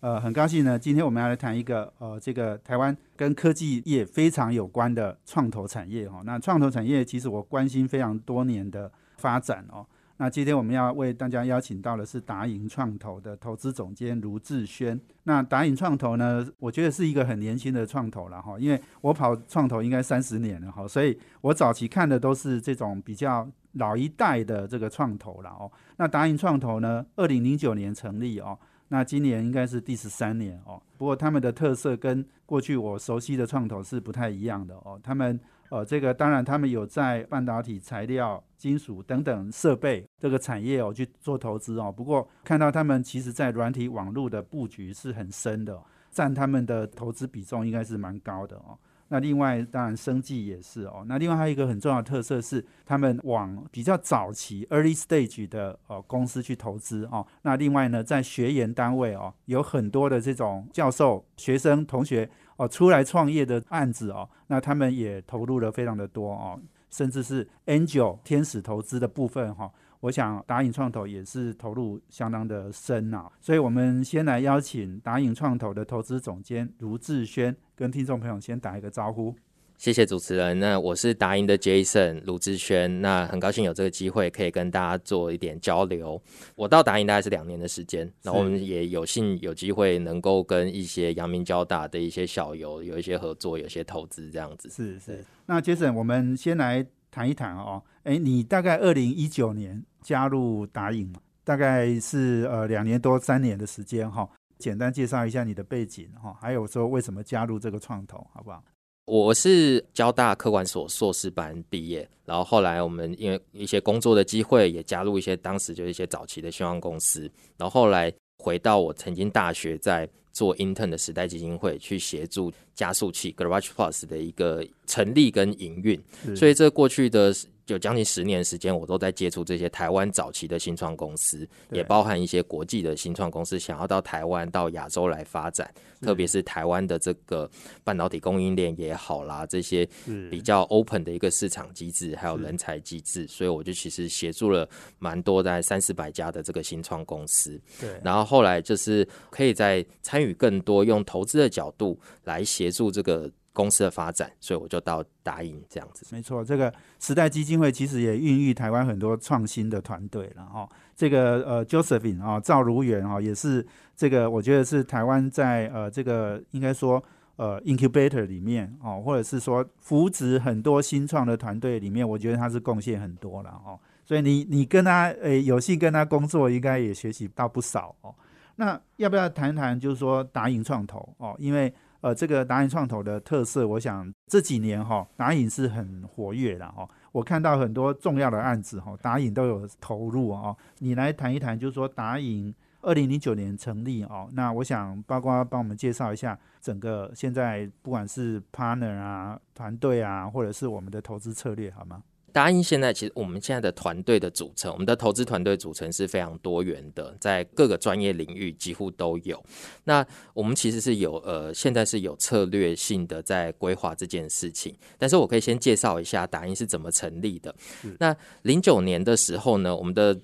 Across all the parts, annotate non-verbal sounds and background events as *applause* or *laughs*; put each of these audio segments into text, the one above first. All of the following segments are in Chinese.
呃，很高兴呢，今天我们要来谈一个呃，这个台湾跟科技业非常有关的创投产业哈。那创投产业其实我关心非常多年的发展哦。那今天我们要为大家邀请到的是达盈创投的投资总监卢志轩。那达盈创投呢，我觉得是一个很年轻的创投了哈，因为我跑创投应该三十年了哈，所以我早期看的都是这种比较老一代的这个创投了哦。那达盈创投呢，二零零九年成立哦，那今年应该是第十三年哦。不过他们的特色跟过去我熟悉的创投是不太一样的哦，他们。呃，这个当然，他们有在半导体材料、金属等等设备这个产业哦去做投资哦。不过看到他们其实在软体网络的布局是很深的，占他们的投资比重应该是蛮高的哦。那另外当然生计也是哦。那另外还有一个很重要的特色是，他们往比较早期 early stage 的呃公司去投资哦。那另外呢，在学研单位哦，有很多的这种教授、学生、同学。哦，出来创业的案子哦，那他们也投入了非常的多哦，甚至是 angel 天使投资的部分哈，我想达影创投也是投入相当的深啊，所以我们先来邀请达影创投的投资总监卢志轩跟听众朋友先打一个招呼。谢谢主持人。那我是达英的 Jason 卢志轩。那很高兴有这个机会可以跟大家做一点交流。我到达英大概是两年的时间，那我们也有幸有机会能够跟一些阳明交大的一些小友有一些合作，有些投资这样子。是是。那 Jason，我们先来谈一谈哦。哎，你大概二零一九年加入打影，大概是呃两年多三年的时间哈。简单介绍一下你的背景哈，还有说为什么加入这个创投，好不好？我是交大科管所硕士班毕业，然后后来我们因为一些工作的机会，也加入一些当时就是一些早期的希望公司，然后后来回到我曾经大学在做 intern 的时代基金会，去协助加速器 Garage Plus 的一个成立跟营运，所以这过去的。有将近十年时间，我都在接触这些台湾早期的新创公司，也包含一些国际的新创公司，想要到台湾、到亚洲来发展。特别是台湾的这个半导体供应链也好啦，这些比较 open 的一个市场机制，还有人才机制，所以我就其实协助了蛮多在三四百家的这个新创公司。对，然后后来就是可以在参与更多用投资的角度来协助这个。公司的发展，所以我就到答应这样子。没错，这个时代基金会其实也孕育台湾很多创新的团队了哈。这个呃，Josephine 啊，赵如元啊，也是这个我觉得是台湾在呃这个应该说呃 incubator 里面哦，或者是说扶植很多新创的团队里面，我觉得他是贡献很多了哦。所以你你跟他诶有幸跟他工作，应该也学习到不少哦。那要不要谈谈就是说达盈创投哦？因为呃，这个达影创投的特色，我想这几年哈，达影是很活跃的哈。我看到很多重要的案子哈，达影都有投入哦。你来谈一谈，就是说达影二零零九年成立哦，那我想包括帮我们介绍一下整个现在不管是 partner 啊、团队啊，或者是我们的投资策略，好吗？答应现在其实我们现在的团队的组成，我们的投资团队组成是非常多元的，在各个专业领域几乎都有。那我们其实是有呃，现在是有策略性的在规划这件事情。但是我可以先介绍一下达英是怎么成立的。那零九年的时候呢，我们的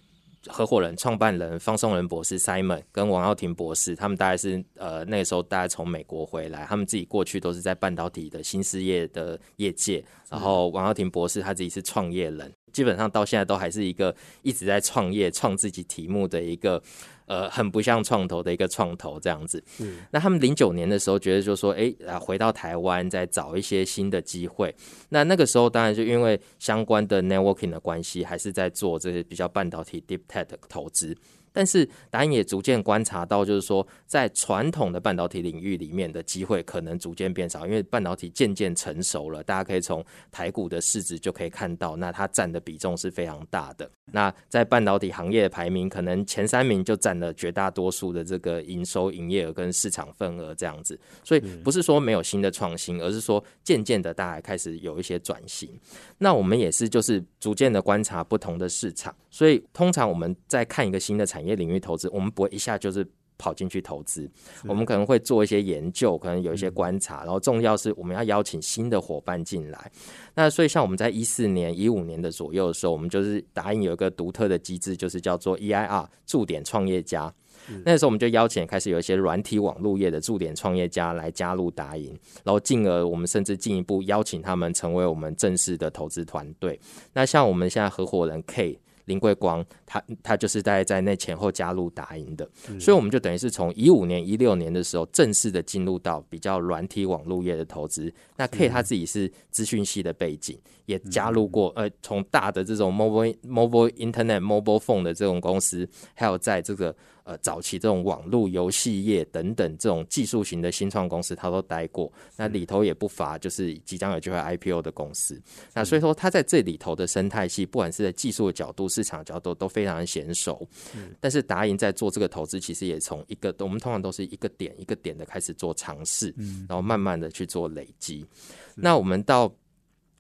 合伙人、创办人方松仁博士 Simon 跟王耀庭博士，他们大概是呃那个时候大概从美国回来，他们自己过去都是在半导体的新事业的业界。然后王耀庭博士他自己是创业人，基本上到现在都还是一个一直在创业、创自己题目的一个呃很不像创投的一个创投这样子。嗯，那他们零九年的时候觉得就说，哎，回到台湾再找一些新的机会。那那个时候当然就因为相关的 networking 的关系，还是在做这些比较半导体 deep tech 投资。但是达英也逐渐观察到，就是说在传统的半导体领域里面的机会可能逐渐变少，因为半导体渐渐成熟了。大家可以从台股的市值就可以看到，那它占的比重是非常大的。那在半导体行业的排名，可能前三名就占了绝大多数的这个营收、营业额跟市场份额这样子。所以不是说没有新的创新，而是说渐渐的大家开始有一些转型。那我们也是就是逐渐的观察不同的市场，所以通常我们在看一个新的产业领域投资，我们不会一下就是跑进去投资，我们可能会做一些研究，可能有一些观察，然后重要是我们要邀请新的伙伴进来。那所以像我们在一四年、一五年的左右的时候，我们就是答应有一个独特的机制，就是叫做 EIR 驻点创业家。那时候我们就邀请开始有一些软体网络业的驻点创业家来加入达银，然后进而我们甚至进一步邀请他们成为我们正式的投资团队。那像我们现在合伙人 K。林桂光，他他就是在在那前后加入达银的，所以我们就等于是从一五年、一六年的时候正式的进入到比较软体网络业的投资。那 K 他自己是资讯系的背景，也加入过呃从大的这种 mobile mobile internet mobile phone 的这种公司，还有在这个。呃，早期这种网络游戏业等等这种技术型的新创公司，他都待过。那里头也不乏就是即将有机会 IPO 的公司。那所以说，他在这里头的生态系，不管是在技术的角度、市场角度，都非常的娴熟。但是达银在做这个投资，其实也从一个我们通常都是一个点一个点的开始做尝试，然后慢慢的去做累积。那我们到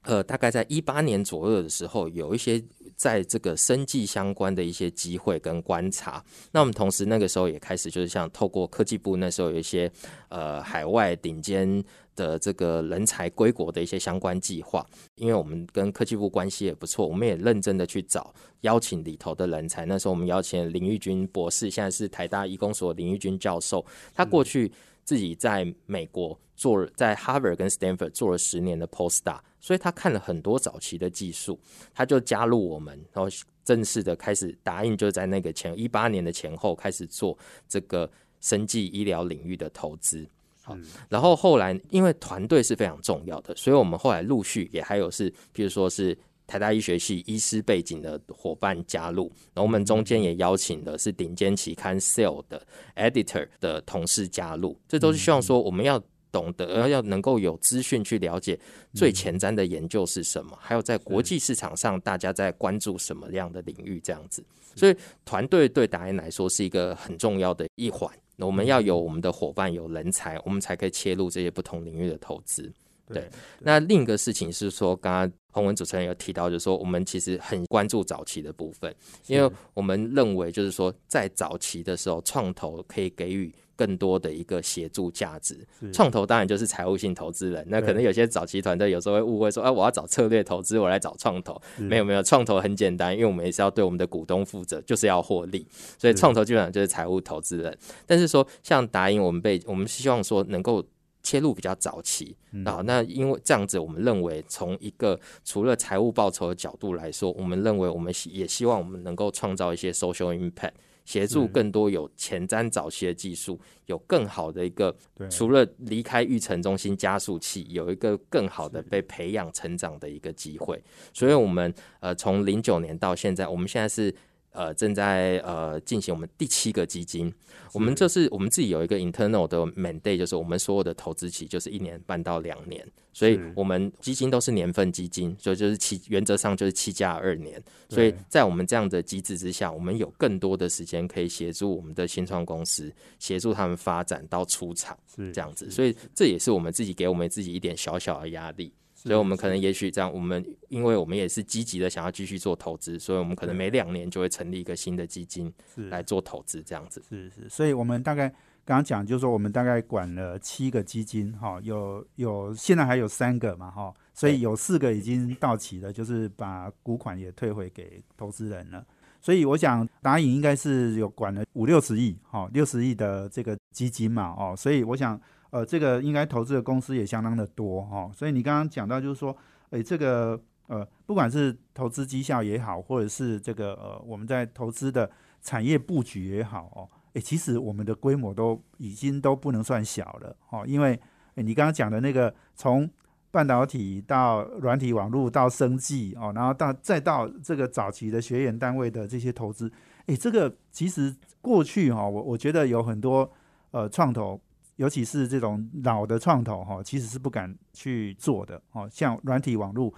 呃大概在一八年左右的时候，有一些。在这个生计相关的一些机会跟观察，那我们同时那个时候也开始就是像透过科技部那时候有一些呃海外顶尖的这个人才归国的一些相关计划，因为我们跟科技部关系也不错，我们也认真的去找邀请里头的人才。那时候我们邀请林玉军博士，现在是台大医工所林玉军教授，他过去自己在美国做在 Harvard 跟 Stanford 做了十年的 Postdoc。所以他看了很多早期的技术，他就加入我们，然后正式的开始答应，就在那个前一八年的前后开始做这个生技医疗领域的投资。好，然后后来因为团队是非常重要的，所以我们后来陆续也还有是，比如说是台大医学系医师背景的伙伴加入，然后我们中间也邀请的是顶尖期刊 Cell 的 Editor 的同事加入，这都是希望说我们要。懂得而要能够有资讯去了解最前瞻的研究是什么，还有在国际市场上大家在关注什么样的领域这样子，所以团队对达人来说是一个很重要的一环。我们要有我们的伙伴有人才，我们才可以切入这些不同领域的投资。对，那另一个事情是说，刚刚洪文主持人有提到，就是说我们其实很关注早期的部分，因为我们认为就是说在早期的时候，创投可以给予。更多的一个协助价值，创投当然就是财务性投资人。那可能有些早期团队有时候会误会说，哎，我要找策略投资，我来找创投。没有没有，创投很简单，因为我们也是要对我们的股东负责，就是要获利。所以创投基本上就是财务投资人。但是说像达英，我们被我们希望说能够切入比较早期啊。那因为这样子，我们认为从一个除了财务报酬的角度来说，我们认为我们也希望我们能够创造一些 social impact。协助更多有前瞻早期的技术，有更好的一个，除了离开育成中心加速器，有一个更好的被培养成长的一个机会。所以，我们呃，从零九年到现在，我们现在是。呃，正在呃进行我们第七个基金，我们这是我们自己有一个 internal 的 mandate，就是我们所有的投资期就是一年半到两年，所以我们基金都是年份基金，所以就是七原则上就是七加二年，所以在我们这样的机制之下，我们有更多的时间可以协助我们的新创公司，协助他们发展到出厂，是这样子，所以这也是我们自己给我们自己一点小小的压力。所以，我们可能也许这样，我们因为我们也是积极的想要继续做投资，所以我们可能每两年就会成立一个新的基金来做投资，这样子。是是，所以我们大概刚刚讲，就是说我们大概管了七个基金，哈，有有现在还有三个嘛，哈，所以有四个已经到期了，就是把股款也退回给投资人了。所以我想达影应该是有管了五六十亿，哈，六十亿的这个基金嘛，哦，所以我想。呃，这个应该投资的公司也相当的多哈，所以你刚刚讲到就是说，诶，这个呃，不管是投资绩效也好，或者是这个呃，我们在投资的产业布局也好哦，诶，其实我们的规模都已经都不能算小了哦，因为诶你刚刚讲的那个从半导体到软体网络到生技哦，然后到再到这个早期的学员单位的这些投资，哎，这个其实过去哈，我我觉得有很多呃创投，尤其是这种老的创投哈，其实是不敢去做的哦。像软体网络，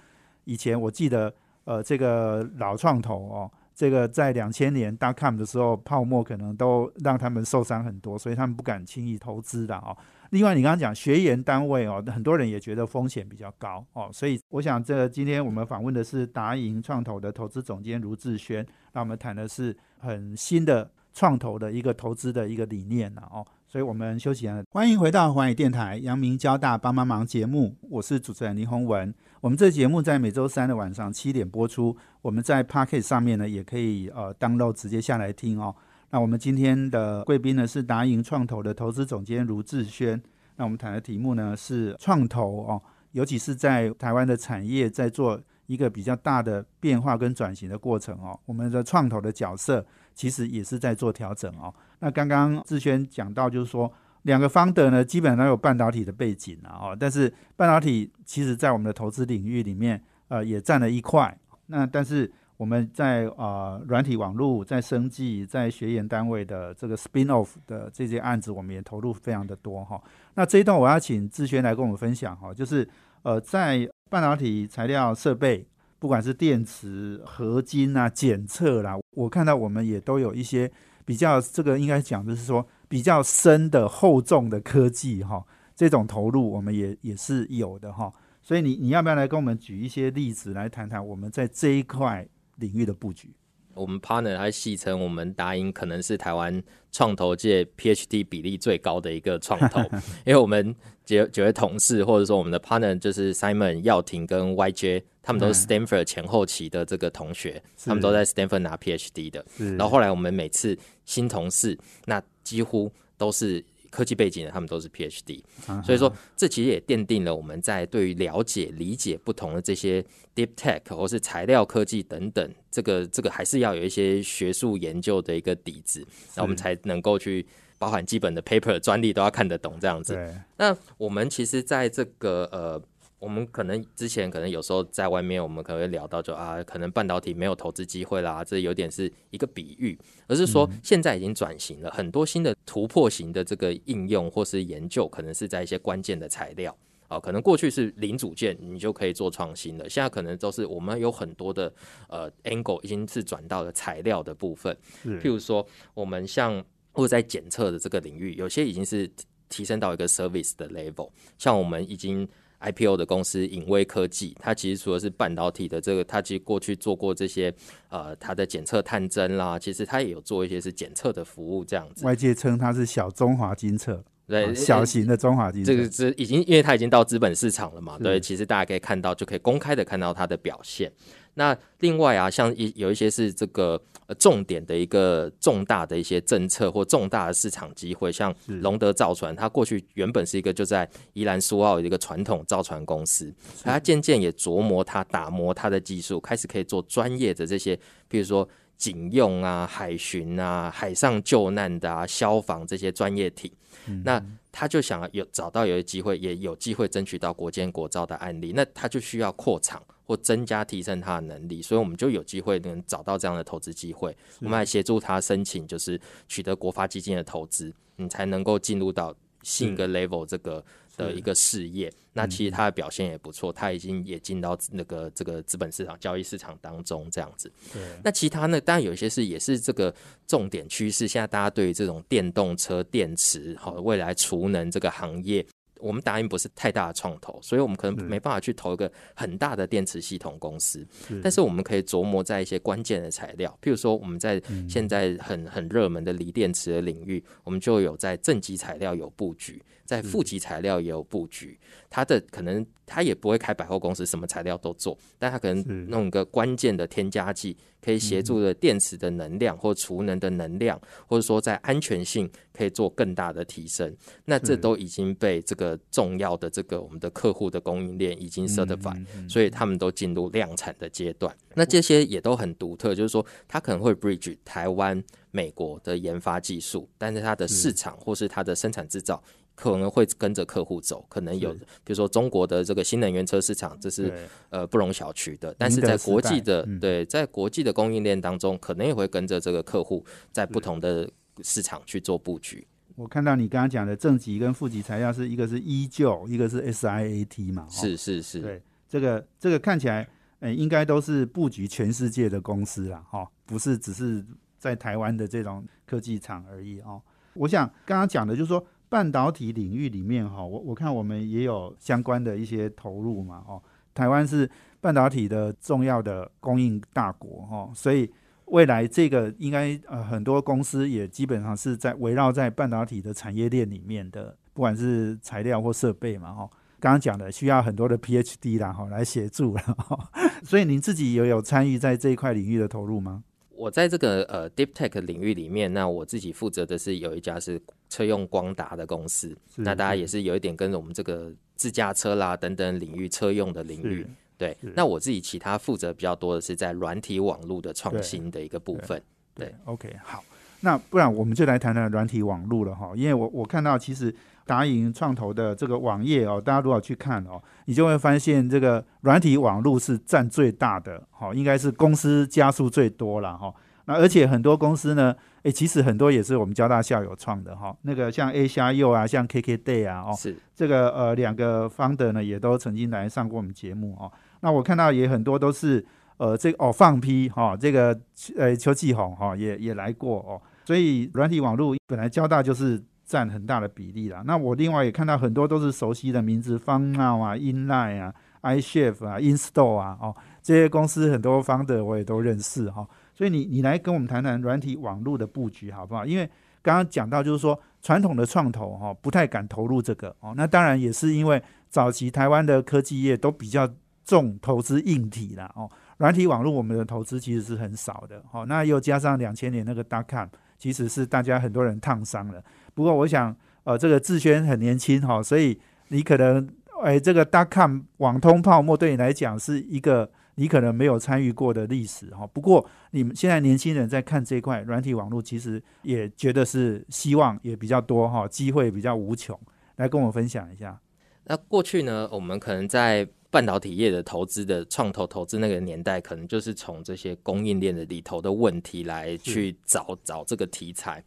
以前我记得呃这个老创投哦。这个在两千年大 com 的时候，泡沫可能都让他们受伤很多，所以他们不敢轻易投资的哦。另外，你刚刚讲学研单位哦，很多人也觉得风险比较高哦，所以我想这今天我们访问的是达盈创投的投资总监卢志轩，那我们谈的是很新的创投的一个投资的一个理念了哦。所以我们休息了，欢迎回到华语电台阳明交大帮帮忙节目，我是主持人林宏文。我们这节目在每周三的晚上七点播出，我们在 Pocket 上面呢也可以呃 download 直接下来听哦。那我们今天的贵宾呢是达盈创投的投资总监卢志轩。那我们谈的题目呢是创投哦，尤其是在台湾的产业在做一个比较大的变化跟转型的过程哦，我们的创投的角色其实也是在做调整哦。那刚刚志轩讲到，就是说两个方的呢，基本上有半导体的背景啊，哦，但是半导体其实在我们的投资领域里面，呃，也占了一块。那但是我们在呃软体网络、在生技、在学研单位的这个 spin off 的这些案子，我们也投入非常的多哈。那这一段我要请志轩来跟我们分享哈，就是呃在半导体材料设备，不管是电池、合金啊、检测啦，我看到我们也都有一些。比较这个应该讲的是说比较深的厚重的科技哈，这种投入我们也也是有的哈，所以你你要不要来跟我们举一些例子来谈谈我们在这一块领域的布局？我们 partner 还戏称我们达英可能是台湾创投界 PhD 比例最高的一个创投，*laughs* 因为我们几几位同事或者说我们的 partner 就是 Simon 耀廷跟 YJ，他们都是 Stanford 前后期的这个同学，他们都在 Stanford 拿 PhD 的。然后后来我们每次新同事，那几乎都是。科技背景的，他们都是 PhD，所以说这其实也奠定了我们在对于了解、理解不同的这些 Deep Tech 或是材料科技等等，这个这个还是要有一些学术研究的一个底子，那我们才能够去包含基本的 paper 专利都要看得懂这样子。那我们其实在这个呃。我们可能之前可能有时候在外面，我们可能会聊到，就啊，可能半导体没有投资机会啦，这有点是一个比喻，而是说现在已经转型了，很多新的突破型的这个应用或是研究，可能是在一些关键的材料。啊，可能过去是零组件你就可以做创新了，现在可能都是我们有很多的呃 angle 已经是转到了材料的部分，譬如说我们像或者在检测的这个领域，有些已经是提升到一个 service 的 level，像我们已经。IPO 的公司影威科技，它其实除了是半导体的这个，它其实过去做过这些呃，它的检测探针啦，其实它也有做一些是检测的服务这样子。外界称它是小中华金测，对，小型的中华金测。这个是已经，因为它已经到资本市场了嘛，对，其实大家可以看到，就可以公开的看到它的表现。那另外啊，像一有一些是这个重点的一个重大的一些政策或重大的市场机会，像龙德造船，它过去原本是一个就在宜兰苏澳的一个传统造船公司，它渐渐也琢磨它打磨它的技术，开始可以做专业的这些，比如说警用啊、海巡啊、海上救难的啊、消防这些专业艇，那他就想有找到有一机会，也有机会争取到国建国造的案例，那他就需要扩厂。或增加提升他的能力，所以我们就有机会能找到这样的投资机会。我们来协助他申请，就是取得国发基金的投资，你才能够进入到新一个 level 这个的一个事业。那其实他的表现也不错，他已经也进到那个这个资本市场交易市场当中这样子。对。那其他呢？当然有一些是也是这个重点趋势。现在大家对于这种电动车电池，好未来储能这个行业。我们达因不是太大的创投，所以我们可能没办法去投一个很大的电池系统公司。但是我们可以琢磨在一些关键的材料，譬如说我们在现在很很热门的锂电池的领域，我们就有在正极材料有布局，在负极材料也有布局。它的可能它也不会开百货公司，什么材料都做，但它可能弄一个关键的添加剂。可以协助的电池的能量或储能的能量，或者说在安全性可以做更大的提升。那这都已经被这个重要的这个我们的客户的供应链已经 certify，所以他们都进入量产的阶段。那这些也都很独特，就是说它可能会 bridge 台湾、美国的研发技术，但是它的市场或是它的生产制造。可能会跟着客户走，可能有比如说中国的这个新能源车市场，这是呃不容小觑的。但是在国际的嗯对，在国际的供应链当中，可能也会跟着这个客户在不同的市场去做布局。我看到你刚刚讲的正极跟负极材料是一个是依旧，一个是 SIAT 嘛，哦是是是，对，这个这个看起来，呃，应该都是布局全世界的公司啦，哈、不是只是在台湾的这种科技厂而已哦。我想刚刚讲的就是说，半导体领域里面哈、我我看我们也有相关的一些投入嘛，哦，台湾是半导体的重要的供应大国哈、所以未来这个应该呃很多公司也基本上是在围绕在半导体的产业链里面的，不管是材料或设备嘛，哈、刚刚讲的需要很多的 PhD 啦，哈，来协助了，所以您自己也有参与在这一块领域的投入吗？我在这个呃 Deep Tech 领域里面，那我自己负责的是有一家是车用光达的公司，那大家也是有一点跟我们这个自驾车啦等等领域车用的领域。对，那我自己其他负责比较多的是在软体网络的创新的一个部分。对，OK，好，那不然我们就来谈谈软体网络了哈，因为我我看到其实达盈创投的这个网页哦，大家如果去看哦，你就会发现这个软体网络是占最大的，哈，应该是公司加速最多了哈。那而且很多公司呢，诶，其实很多也是我们交大校友创的哈，那个像 A 虾柚啊，像 KK Day 啊，哦，是这个呃两个 founder 呢也都曾经来上过我们节目哦。那我看到也很多都是呃这个哦放批哈、这个呃邱继红哈、也也来过哦。所以软体网络本来交大就是占很大的比例啦。那我另外也看到很多都是熟悉的名字，方闹啊、Inline 啊、iChef 啊、Install 啊哦这些公司很多 founder 我也都认识哈、所以你你来跟我们谈谈软体网络的布局好不好？因为刚刚讲到就是说传统的创投哈、不太敢投入这个哦，那当然也是因为早期台湾的科技业都比较重投资硬体啦哦，软体网络我们的投资其实是很少的哦，那又加上两千年那个 d o c o m 其实是大家很多人烫伤了。不过我想呃这个志轩很年轻哈、所以你可能哎这个 dot com 网通泡沫对你来讲是一个。你可能没有参与过的历史哈，不过你们现在年轻人在看这块软体网络，其实也觉得是希望也比较多哈，机会比较无穷，来跟我分享一下。那过去呢，我们可能在半导体业的投资的创投投资那个年代，可能就是从这些供应链的里头的问题来去找找这个题材。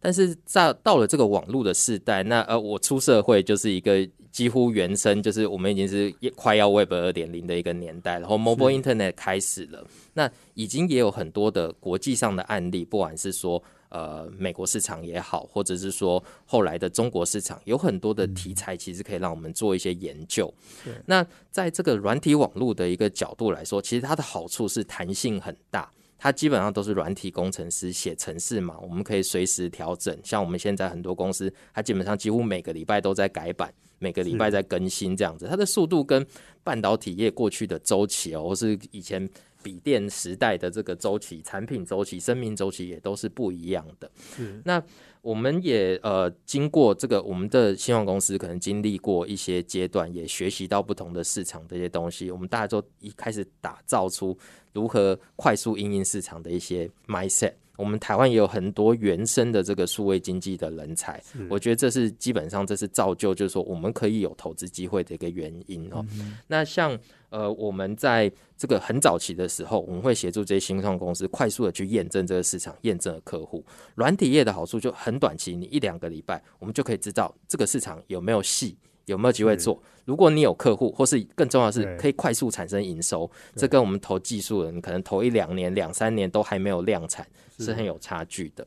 但是在到了这个网络的时代，那呃，我出社会就是一个几乎原生，就是我们已经是快要 Web 二点零的一个年代，然后 Mobile Internet 开始了，那已经也有很多的国际上的案例，不管是说。呃，美国市场也好，或者是说后来的中国市场，有很多的题材，其实可以让我们做一些研究。对那在这个软体网络的一个角度来说，其实它的好处是弹性很大。它基本上都是软体工程师写程式嘛，我们可以随时调整。像我们现在很多公司，它基本上几乎每个礼拜都在改版，每个礼拜在更新这样子。它的速度跟半导体业过去的周期哦，或是以前笔电时代的这个周期、产品周期、生命周期也都是不一样的。是那我们也呃经过这个我们的新创公司可能经历过一些阶段，也学习到不同的市场这些东西。我们大家都一开始打造出如何快速应应市场的一些 mindset。我们台湾也有很多原生的这个数位经济的人才，我觉得这是基本上这是造就，就是说我们可以有投资机会的一个原因哦。那像呃我们在这个很早期的时候，我们会协助这些新创公司快速的去验证这个市场，验证了客户。软体业的好处就很短期，你一两个礼拜，我们就可以知道这个市场有没有戏。有没有机会做？如果你有客户，或是更重要的是可以快速产生营收，这跟我们投技术的，你可能投一两年、两三年都还没有量产，是。是很有差距的。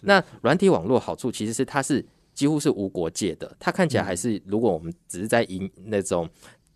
那软体网络好处其实是它是几乎是无国界的，它看起来还是如果我们只是在营那种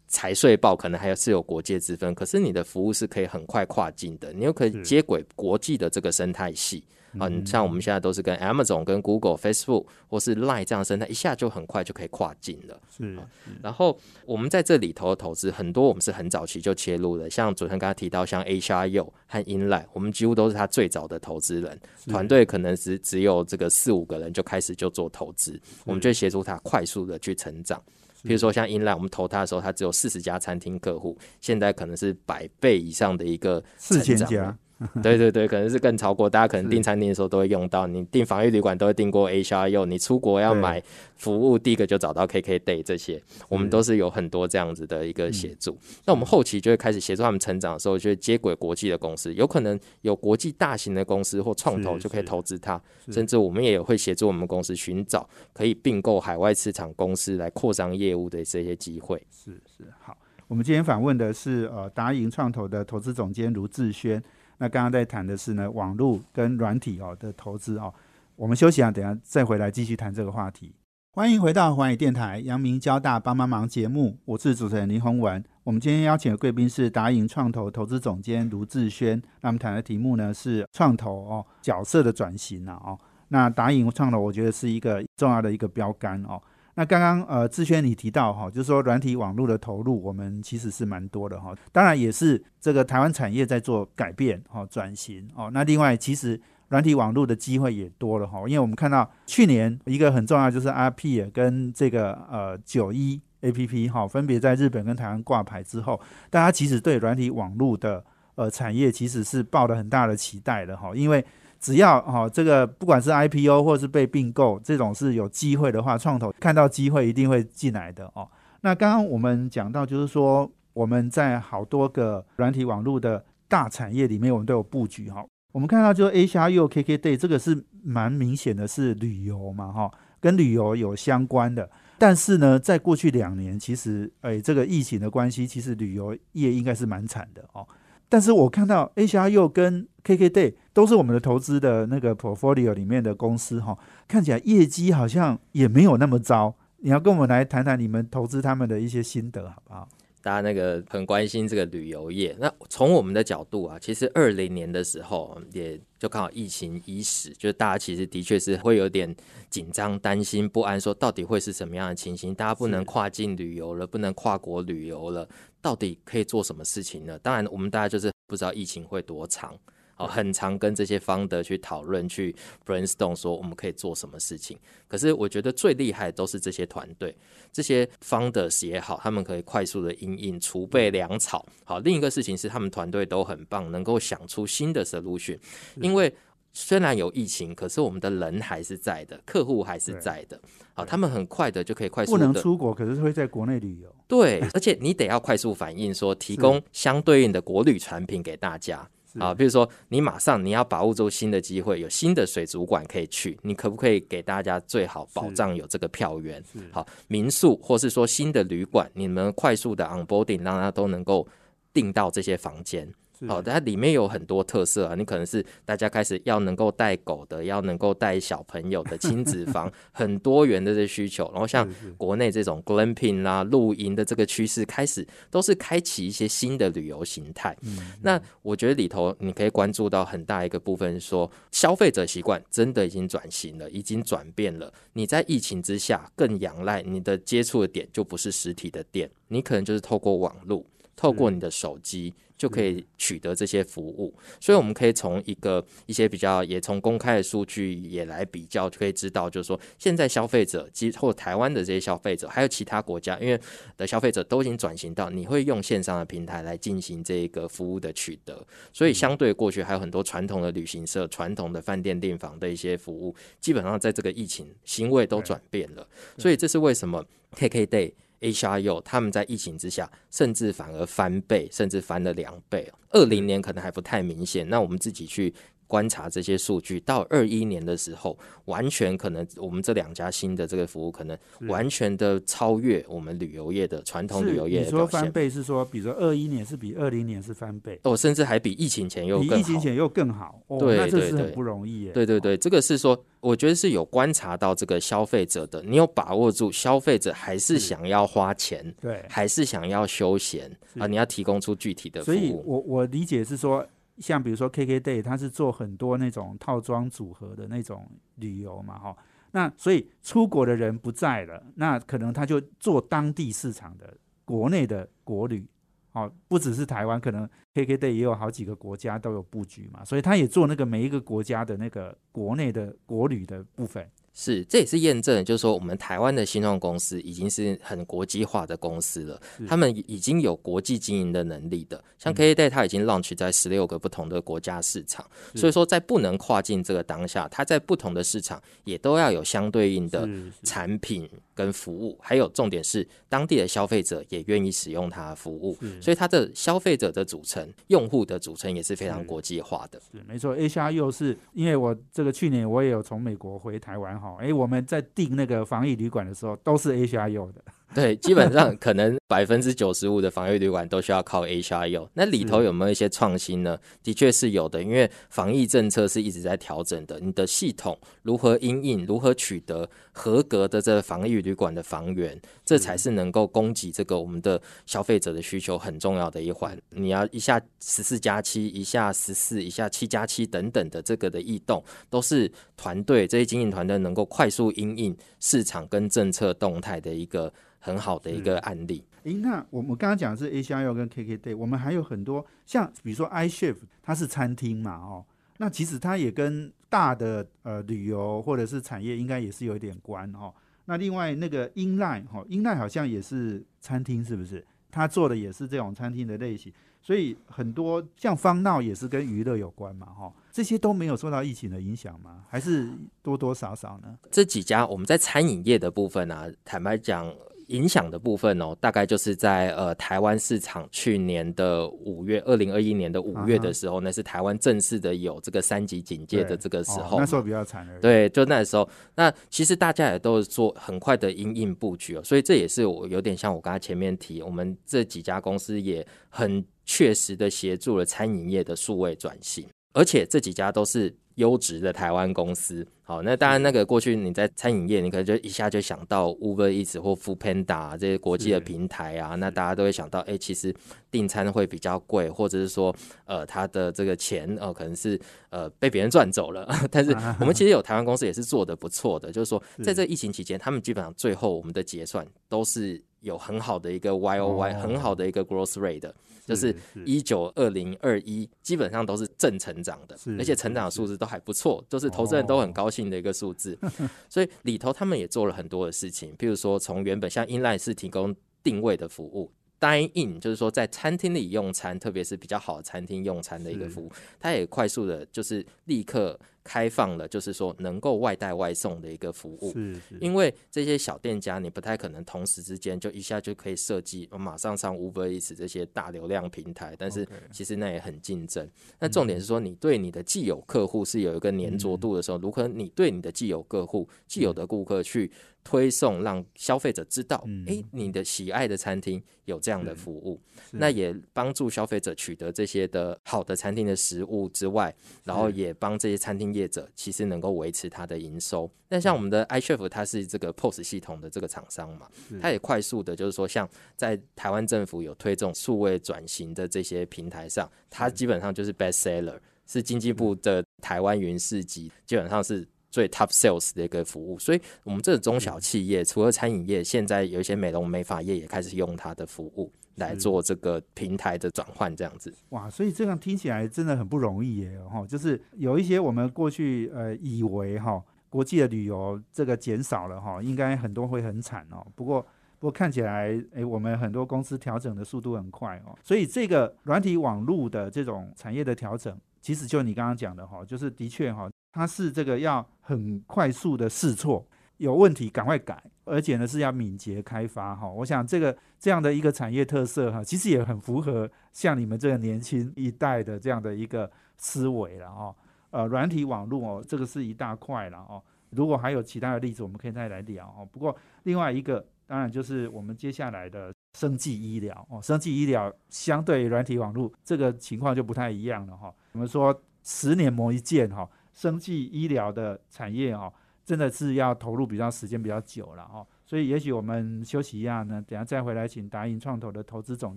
财税报，可能还是有国界之分，可是你的服务是可以很快跨境的，你又可以接轨国际的这个生态系。啊，你像我们现在都是跟 Amazon、跟 Google、Facebook 或是 Line 这样的生态，一下就很快就可以跨境了。是然后我们在这里头的投资很多，我们是很早期就切入的，像主持人刚才提到，像 HRU 和 Inline，我们几乎都是他最早的投资人，团队可能只只有这个四五个人就开始就做投资，我们就协助他快速的去成长。比如说像 Inline，我们投他的时候，他只有四十家餐厅客户，现在可能是百倍以上的一个四千家，*laughs* 对对对，可能是更超过，大家可能订餐厅的时候都会用到，你订防疫旅馆都会订过 A R U，，你出国要买服务，第一个就找到 KK Day 这些，我们都是有很多这样子的一个协嗯助。那我们后期就会开始协助他们成长的时候，就会接轨国际的公司，有可能有国际大型的公司或创投就可以投资它，甚至我们也有会协助我们公司寻找可以并购海外市场公司来扩张业务的这些机会。是是好。我们今天访问的是呃达盈创投的投资总监卢志轩。那刚刚在谈的是呢网络跟软体哦的投资哦。我们休息啊，等下再回来继续谈这个话题。欢迎回到环宇电台阳明交大帮帮忙节目，我是主持人林宏文。我们今天邀请的贵宾是达盈创投投资总监卢志轩。那我们谈的题目呢是创投哦角色的转型啊哦。那达盈创投我觉得是一个重要的一个标杆哦。那刚刚呃志轩你提到哈、就是说软体网络的投入，我们其实是蛮多的哈、当然也是这个台湾产业在做改变哦转型哦。那另外其实软体网络的机会也多了哈，因为我们看到去年一个很重要就是 RP 跟这个呃九一 APP 哈，分别在日本跟台湾挂牌之后，大家其实对软体网络的呃产业其实是抱了很大的期待的哈，因为只要哦、这个不管是 IPO 或是被并购这种是有机会的话，创投看到机会一定会进来的哦。那刚刚我们讲到就是说我们在好多个软体网络的大产业里面，我们都有布局哈。我们看到就是 A R U KK Day 这个是蛮明显的是旅游嘛哈，跟旅游有相关的。但是呢，在过去两年，其实诶这个疫情的关系，其实旅游业应该是蛮惨的哦。但是我看到 HRU 跟 KK Day 都是我们的投资的那个 portfolio 里面的公司哈，看起来业绩好像也没有那么糟。你要跟我们来谈谈你们投资他们的一些心得好不好？大家那个很关心这个旅游业。那从我们的角度啊，其实二零年的时候，也就刚好疫情伊始，就是大家其实的确是会有点紧张、担心、不安，说到底会是什么样的情形？大家不能跨境旅游了，不能跨国旅游了，到底可以做什么事情呢？当然，我们大家就是不知道疫情会多长。哦，很常跟这些方的去讨论，去 brainstorm 说我们可以做什么事情。可是我觉得最厉害的都是这些团队，这些方的也好，他们可以快速的应应储备粮草。好，另一个事情是他们团队都很棒，能够想出新的 solution。因为虽然有疫情，可是我们的人还是在的，客户还是在的。好，他们很快的就可以快速不的能出国，可是会在国内旅游。对，而且你得要快速反应，说提供相对应的国旅产品给大家。是啊，比如说你马上你要把握住新的机会，有新的水族馆可以去，你可不可以给大家最好保障有这个票源？好，民宿或是说新的旅馆，你们快速的 onboarding，让他都能够订到这些房间。是好，它里面有很多特色啊，你可能是大家开始要能够带狗的，要能够带小朋友的 *laughs* 亲子房，很多元的这需求。然后像国内这种 glamping 啦、露营的这个趋势，开始都是开启一些新的旅游形态。嗯那我觉得里头你可以关注到很大一个部分说消费者习惯真的已经转型了，已经转变了。你在疫情之下更仰赖你的接触的点就不是实体的店，你可能就是透过网络。透过你的手机就可以取得这些服务，所以我们可以从一个一些比较，也从公开的数据也来比较，就可以知道，就是说现在消费者，及或台湾的这些消费者，还有其他国家，因为的消费者都已经转型到你会用线上的平台来进行这个服务的取得，所以相对过去还有很多传统的旅行社、传统的饭店订房的一些服务，基本上在这个疫情行为都转变了，所以这是为什么 KK Day。HRU 他们在疫情之下，甚至反而翻倍，甚至翻了两倍。二零年可能还不太明显，那我们自己去观察这些数据，到二一年的时候，完全可能我们这两家新的这个服务，可能完全的超越我们旅游业的传统旅游业你说。翻倍是说，比如说二一年是比二零年是翻倍，哦，甚至还比疫情前又比更好。疫情前又更好。哦，对那这是很不容易耶。对对对，这个是说，我觉得是有观察到这个消费者的，你有把握住消费者还是想要花钱，对，还是想要休闲啊？你要提供出具体的服所以务。我我理解是说，像比如说 KK Day，它是做很多那种套装组合的那种旅游嘛，哈。那所以出国的人不在了，那可能他就做当地市场的国内的国旅，哦，不只是台湾，可能 KK Day 也有好几个国家都有布局嘛，所以他也做那个每一个国家的那个国内的国旅的部分。是，这也是验证，就是说我们台湾的新创公司已经是很国际化的公司了，他们已经有国际经营的能力的。像 K Day，它已经 launch 在十六个不同的国家市场，所以说在不能跨境这个当下，它在不同的市场也都要有相对应的产品跟服务，还有重点是当地的消费者也愿意使用它的服务，所以它的消费者的组成、用户的组成也是非常国际化的。是没错，A 加又是因为我这个去年我也有从美国回台湾。哎，我们在订那个防疫旅馆的时候，都是 A 加 U 的。*laughs* 对，基本上可能百分之九十五的防疫旅馆都需要靠 HR 那里头有没有一些创新呢？的确是有的，因为防疫政策是一直在调整的。你的系统如何应应，如何取得合格的这防疫旅馆的房源，这才是能够供给这个我们的消费者的需求很重要的一环。你要一下十四加七，一下十四，一下七加七等等的这个的异动，都是团队这些经营团队能够快速应应市场跟政策动态的一个。很好的一个案例。诶，那我们刚刚讲的是 A C I 跟 K K Day，我们还有很多像比如说 i Chef，它是餐厅嘛，哦，那其实它也跟大的呃旅游或者是产业应该也是有一点关哦。那另外那个 Inline 哈，Inline 好像也是餐厅，是不是？他做的也是这种餐厅的类型，所以很多像方闹也是跟娱乐有关嘛，哈，这些都没有受到疫情的影响吗？还是多多少少呢？这几家我们在餐饮业的部分啊，坦白讲。影响的部分哦，大概就是在呃台湾市场去年的五月，二零二一年的五月的时候，呢是台湾正式的有这个三级警戒的这个时候，那时候比较惨对，就那时候，那其实大家也都是做很快的因应布局哦，所以这也是我有点像我刚才前面提，我们这几家公司也很确实的协助了餐饮业的数位转型，而且这几家都是。优质的台湾公司，好，那当然那个过去你在餐饮业，你可能就一下就想到 Uber Eats 或 Food Panda 这些国际的平台啊，那大家都会想到，哎，其实订餐会比较贵，或者是说，呃，他的这个钱，呃，可能是呃被别人赚走了。*laughs* 但是我们其实有台湾公司也是做的不错的，就是说在这疫情期间，他们基本上最后我们的结算都是有很好的一个 Y O Y，很好的一个 growth rate。就是一九二零二一，基本上都是正成长的，而且成长的数字都还不错，都是投资人都很高兴的一个数字。*laughs* 所以里头他们也做了很多的事情，譬如说从原本像 Inline 是提供定位的服务，Dine In 就是说在餐厅里用餐，特别是比较好的餐厅用餐的一个服务，它也快速的，就是立刻。开放了，就是说能够外带外送的一个服务，是是，因为这些小店家你不太可能同时之间就一下就可以设计，马上上 Uber Eats 这些大流量平台，但是其实那也很竞争。那重点是说，你对你的既有客户是有一个粘着度的时候，如何你对你的既有客户、既有的顾客去推送，让消费者知道，哎，你的喜爱的餐厅有这样的服务，那也帮助消费者取得这些的好的餐厅的食物之外，然后也帮这些餐厅。业者其实能够维持它的营收，那像我们的 iChef，它是这个 POS 系统的这个厂商嘛，它也快速的，就是说像在台湾政府有推这种数位转型的这些平台上，它基本上就是 best seller，是经济部的台湾云市集，基本上是最 top sales 的一个服务。所以，我们这个中小企业，除了餐饮业，现在有一些美容美发业也开始用它的服务。来做这个平台的转换，这样子哇，所以这样听起来真的很不容易耶，哈，就是有一些我们过去呃以为哈国际的旅游这个减少了哈，应该很多会很惨哦。不过不过看起来，诶，我们很多公司调整的速度很快哦，所以这个软体网络的这种产业的调整，其实就你刚刚讲的哈，就是的确哈，它是这个要很快速的试错。有问题赶快改，而且呢是要敏捷开发哈。我想这个这样的一个产业特色哈，其实也很符合像你们这个年轻一代的这样的一个思维了哦。呃，软体网络哦，这个是一大块了哦。如果还有其他的例子，我们可以再来聊哦。不过另外一个当然就是我们接下来的生技医疗哦，生技医疗相对于软体网络这个情况就不太一样了哈。我们说十年磨一剑哈，生技医疗的产业哈。真的是要投入比较时间比较久了哦，所以也许我们休息一下呢，等下再回来，请达盈创投的投资总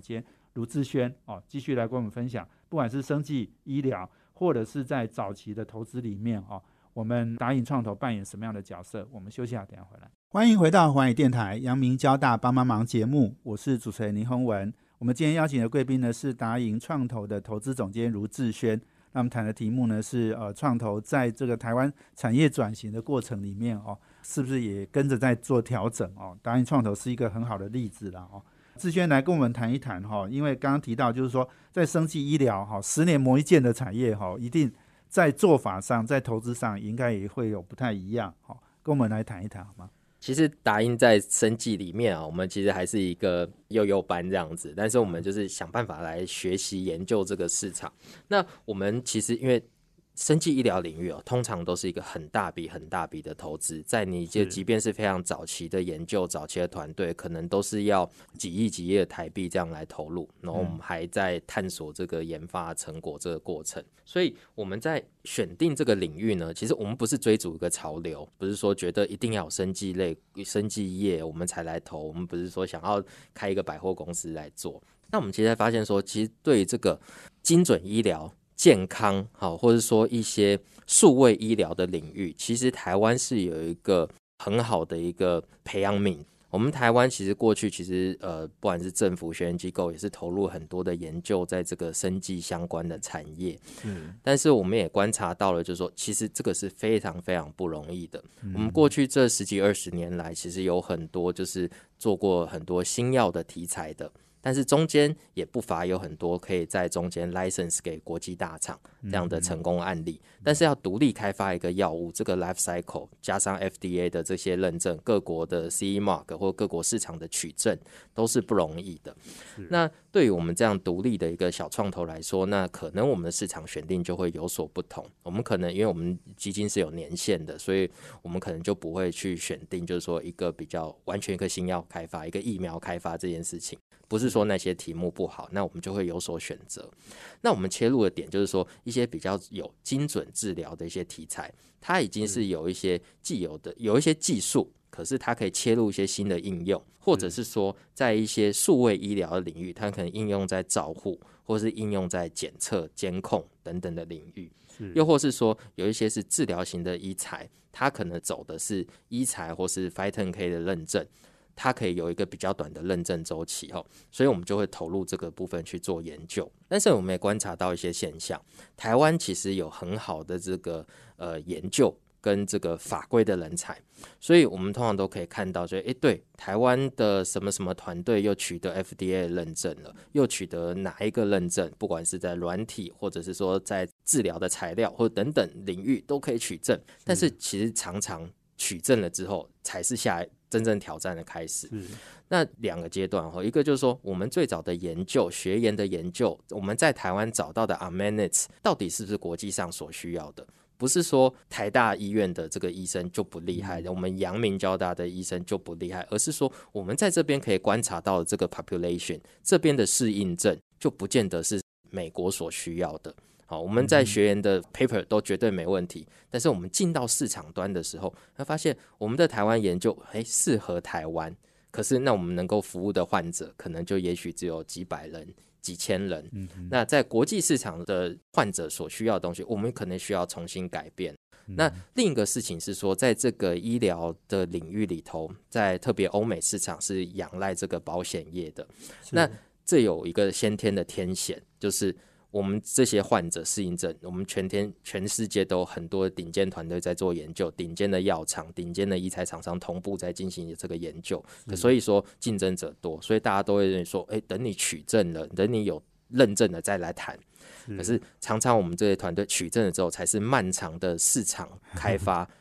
监卢志轩哦，继续来跟我们分享，不管是生技医疗，或者是在早期的投资里面哦，我们达盈创投扮演什么样的角色？我们休息下，等下回来。欢迎回到环宇电台阳明交大帮帮忙节目，我是主持人林宏文。我们今天邀请的贵宾呢是达盈创投的投资总监卢志轩。那我们谈的题目呢是呃创投在这个台湾产业转型的过程里面哦，是不是也跟着在做调整哦？当然创投是一个很好的例子了哦。志轩来跟我们谈一谈哈，因为刚刚提到就是说，在生技医疗哈，十年磨一剑的产业哈，一定在做法上、在投资上应该也会有不太一样哈。跟我们来谈一谈好吗？其实达英在生计里面啊，我们其实还是一个幼幼班这样子，但是我们就是想办法来学习研究这个市场。那我们其实因为。生技医疗领域哦，通常都是一个很大笔、很大笔的投资，在你就即便是非常早期的研究、早期的团队，可能都是要几亿、几亿的台币这样来投入。然后我们还在探索这个研发成果这个过程，所以我们在选定这个领域呢，其实我们不是追逐一个潮流，不是说觉得一定要有生技类、生技业我们才来投，我们不是说想要开一个百货公司来做。那我们其实发现说，其实对这个精准医疗。健康好，或者说一些数位医疗的领域，其实台湾是有一个很好的一个培养皿。我们台湾其实过去其实呃，不管是政府、学院机构，也是投入很多的研究在这个生计相关的产业。嗯，但是我们也观察到了，就是说，其实这个是非常非常不容易的。我们过去这十几二十年来，其实有很多就是做过很多新药的题材的。但是中间也不乏有很多可以在中间 license 给国际大厂这样的成功案例。但是要独立开发一个药物，这个 life cycle 加上 FDA 的这些认证，各国的 CE mark 或各国市场的取证都是不容易的。那对于我们这样独立的一个小创投来说，那可能我们的市场选定就会有所不同。我们可能因为我们基金是有年限的，所以我们可能就不会去选定，就是说一个比较完全一个新药开发、一个疫苗开发这件事情。不是说那些题目不好，那我们就会有所选择。那我们切入的点就是说，一些比较有精准治疗的一些题材，它已经是有一些既有的有一些技术，可是它可以切入一些新的应用，或者是说在一些数位医疗的领域，它可能应用在照护，或是应用在检测、监控等等的领域。又或是说有一些是治疗型的医材，它可能走的是医材或是 f i t e n K 的认证。它可以有一个比较短的认证周期哈，所以我们就会投入这个部分去做研究。但是我们也观察到一些现象，台湾其实有很好的这个呃研究跟这个法规的人才，所以我们通常都可以看到，说诶，对台湾的什么什么团队又取得 FDA 认证了，又取得哪一个认证？不管是在软体或者是说在治疗的材料或等等领域都可以取证，但是其实常常取证了之后才是下。真正挑战的开始，那两个阶段哈，一个就是说，我们最早的研究学研的研究，我们在台湾找到的 amenities 到底是不是国际上所需要的？不是说台大医院的这个医生就不厉害，我们阳明交大的医生就不厉害，而是说我们在这边可以观察到的这个 population 这边的适应症，就不见得是美国所需要的。好，我们在学员的 paper 都绝对没问题，但是我们进到市场端的时候，会发现我们的台湾研究，哎，适合台湾，可是那我们能够服务的患者，可能就也许只有几百人、几千人。嗯，那在国际市场的患者所需要的东西，我们可能需要重新改变。那另一个事情是说，在这个医疗的领域里头，在特别欧美市场是仰赖这个保险业的，那这有一个先天的天险，就是。我们这些患者适应症，我们全天全世界都很多顶尖团队在做研究，顶尖的药厂、顶尖的医材厂商同步在进行这个研究，所以说竞争者多，所以大家都会认为说，哎，等你取证了，等你有认证了再来谈。可是常常我们这些团队取证了之后，才是漫长的市场开发。*laughs*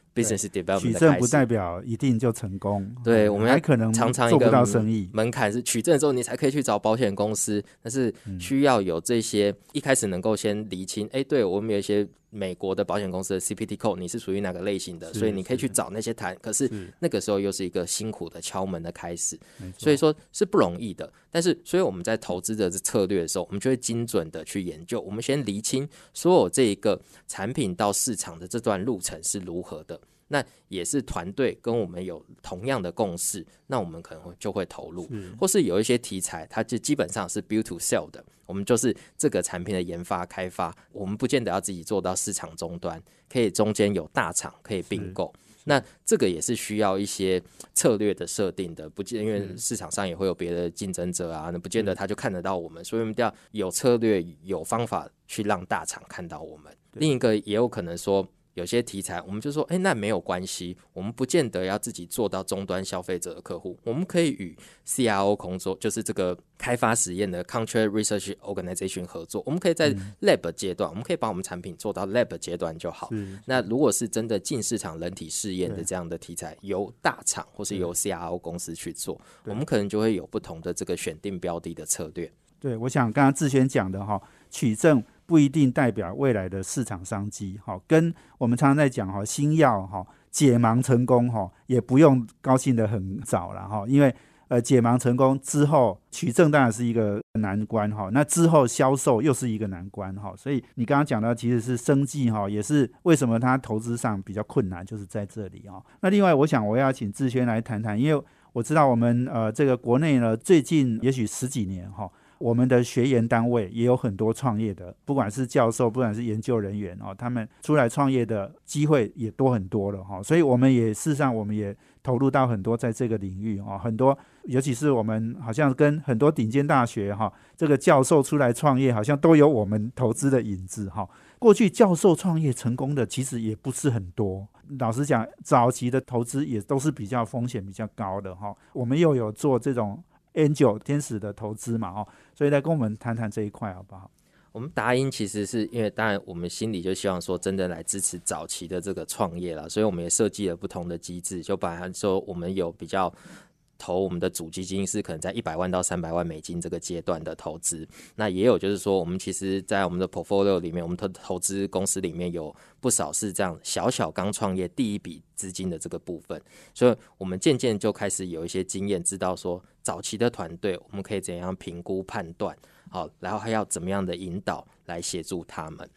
取证不代表一定就成功，对，我们还可能常常做不到生意。门槛是取证之后，你才可以去找保险公司，但是需要有这些一开始能够先厘清。哎，对我们有一些美国的保险公司的 CPT code，你是属于哪个类型的，所以你可以去找那些谈。可是那个时候又是一个辛苦的敲门的开始，所以说是不容易的。但是，所以我们在投资的策略的时候，我们就会精准的去研究。我们先厘清所有这一个产品到市场的这段路程是如何的。那也是团队跟我们有同样的共识，那我们可能会就会投入，或是有一些题材，它就基本上是 build to sell 的，我们就是这个产品的研发开发，我们不见得要自己做到市场终端，可以中间有大厂可以并购，那这个也是需要一些策略的设定的，不见因为市场上也会有别的竞争者啊，那不见得他就看得到我们，所以我们要有策略有方法去让大厂看到我们。另一个也有可能说。有些题材，我们就说，哎，那没有关系，我们不见得要自己做到终端消费者的客户，我们可以与 CRO 工作，就是这个开发实验的 Contract Research Organization 合作，我们可以在 Lab 阶段，我们可以把我们产品做到 Lab 阶段就好。那如果是真的进市场人体试验的这样的题材，由大厂或是由 CRO 公司去做，我们可能就会有不同的这个选定标的的策略。对，我想刚刚志轩讲的哈，取证不一定代表未来的市场商机，哈，跟我们常常在讲哈，新药哈解盲成功哈，也不用高兴的很早了哈，因为呃解盲成功之后，取证当然是一个难关哈，那之后销售又是一个难关哈，所以你刚刚讲到其实是生计哈，也是为什么它投资上比较困难，就是在这里哈。那另外，我想我要请志轩来谈谈，因为我知道我们呃这个国内呢，最近也许十几年哈。我们的学研单位也有很多创业的，不管是教授，不管是研究人员哦，他们出来创业的机会也多很多了哈。所以我们也事实上，我们也投入到很多在这个领域哦，很多尤其是我们好像跟很多顶尖大学哈，这个教授出来创业，好像都有我们投资的影子哈。过去教授创业成功的其实也不是很多，老实讲，早期的投资也都是比较风险比较高的哈。我们又有做这种。Angel 天使的投资嘛，哦，所以来跟我们谈谈这一块好不好？我们达音其实是因为，当然我们心里就希望说，真的来支持早期的这个创业了，所以我们也设计了不同的机制，就把它说我们有比较。投我们的主基金是可能在一百万到三百万美金这个阶段的投资，那也有就是说，我们其实，在我们的 portfolio 里面，我们投投资公司里面有不少是这样小小刚创业第一笔资金的这个部分，所以我们渐渐就开始有一些经验，知道说早期的团队我们可以怎样评估判断，好，然后还要怎么样的引导来协助他们，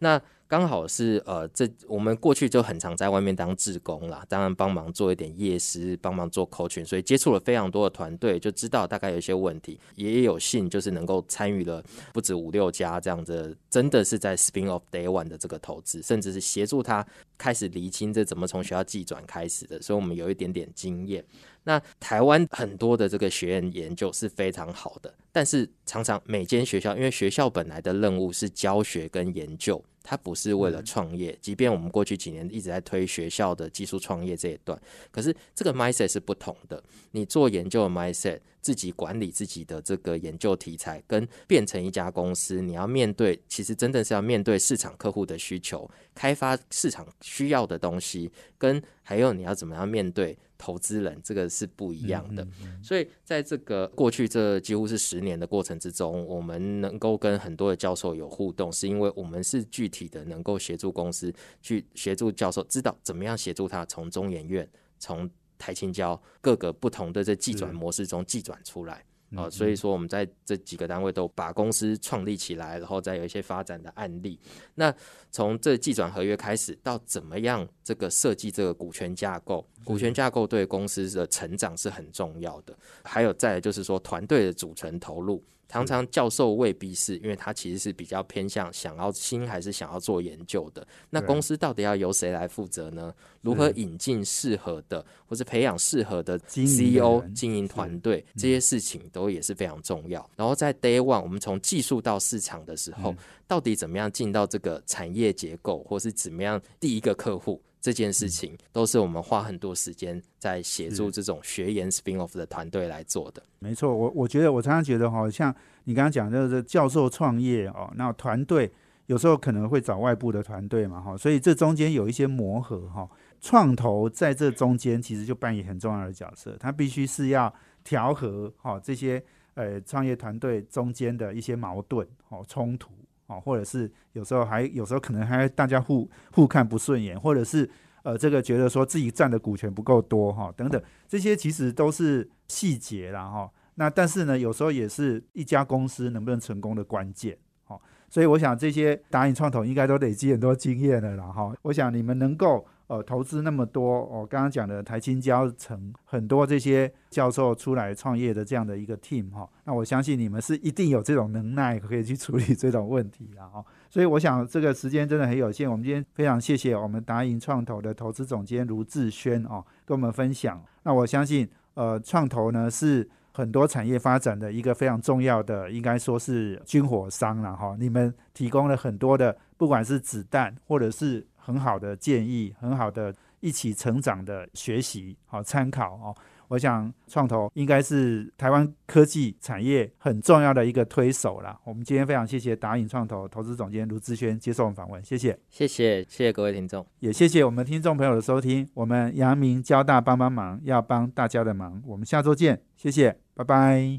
那。刚好是呃，这我们过去就很常在外面当志工啦，当然帮忙做一点夜师，帮忙做 coaching，所以接触了非常多的团队，就知道大概有一些问题，也有幸就是能够参与了不止五六家这样的，真的是在 spin of day one 的这个投资，甚至是协助他开始厘清这怎么从学校寄转开始的，所以我们有一点点经验。那台湾很多的这个学院研究是非常好的，但是常常每间学校，因为学校本来的任务是教学跟研究。它不是为了创业，即便我们过去几年一直在推学校的技术创业这一段，可是这个 mindset 是不同的。你做研究的 mindset，自己管理自己的这个研究题材，跟变成一家公司，你要面对，其实真正是要面对市场客户的需求，开发市场需要的东西，跟还有你要怎么样面对。投资人这个是不一样的，所以在这个过去这几乎是十年的过程之中，我们能够跟很多的教授有互动，是因为我们是具体的能够协助公司去协助教授知道怎么样协助他从中研院、从台青教各个不同的这计转模式中计转出来。啊，所以说我们在这几个单位都把公司创立起来，然后再有一些发展的案例。那从这记转合约开始，到怎么样这个设计这个股权架构，股权架构对公司的成长是很重要的。还有再就是说团队的组成投入。常常教授未必是因为他其实是比较偏向想要新还是想要做研究的。那公司到底要由谁来负责呢？如何引进适合的，或是培养适合的 CEO 经营团队，这些事情都也是非常重要。然后在 Day One，我们从技术到市场的时候，到底怎么样进到这个产业结构，或是怎么样第一个客户？这件事情都是我们花很多时间在协助这种学研 spin off 的团队来做的。没错，我我觉得我常常觉得哈，像你刚刚讲的是教授创业哦，那团队有时候可能会找外部的团队嘛哈，所以这中间有一些磨合哈。创投在这中间其实就扮演很重要的角色，它必须是要调和哈这些呃创业团队中间的一些矛盾哦冲突。哦，或者是有时候还有时候可能还大家互互看不顺眼，或者是呃这个觉得说自己占的股权不够多哈，等等，这些其实都是细节啦哈。那但是呢，有时候也是一家公司能不能成功的关键。好，所以我想这些打引创投应该都累积很多经验了啦哈。我想你们能够。呃，投资那么多，我刚刚讲的台青教成很多这些教授出来创业的这样的一个 team 哈，那我相信你们是一定有这种能耐可以去处理这种问题的哈。所以我想这个时间真的很有限，我们今天非常谢谢我们达银创投的投资总监卢志轩哦，跟我们分享。那我相信，呃，创投呢是很多产业发展的一个非常重要的，应该说是军火商了哈。你们提供了很多的，不管是子弹或者是很好的建议，很好的一起成长的学习，好参考哦。我想创投应该是台湾科技产业很重要的一个推手啦。我们今天非常谢谢达影创投投资总监卢志轩接受我们访问，谢谢，谢谢，谢谢各位听众，也谢谢我们听众朋友的收听。我们阳明交大帮帮忙，要帮大家的忙，我们下周见，谢谢，拜拜。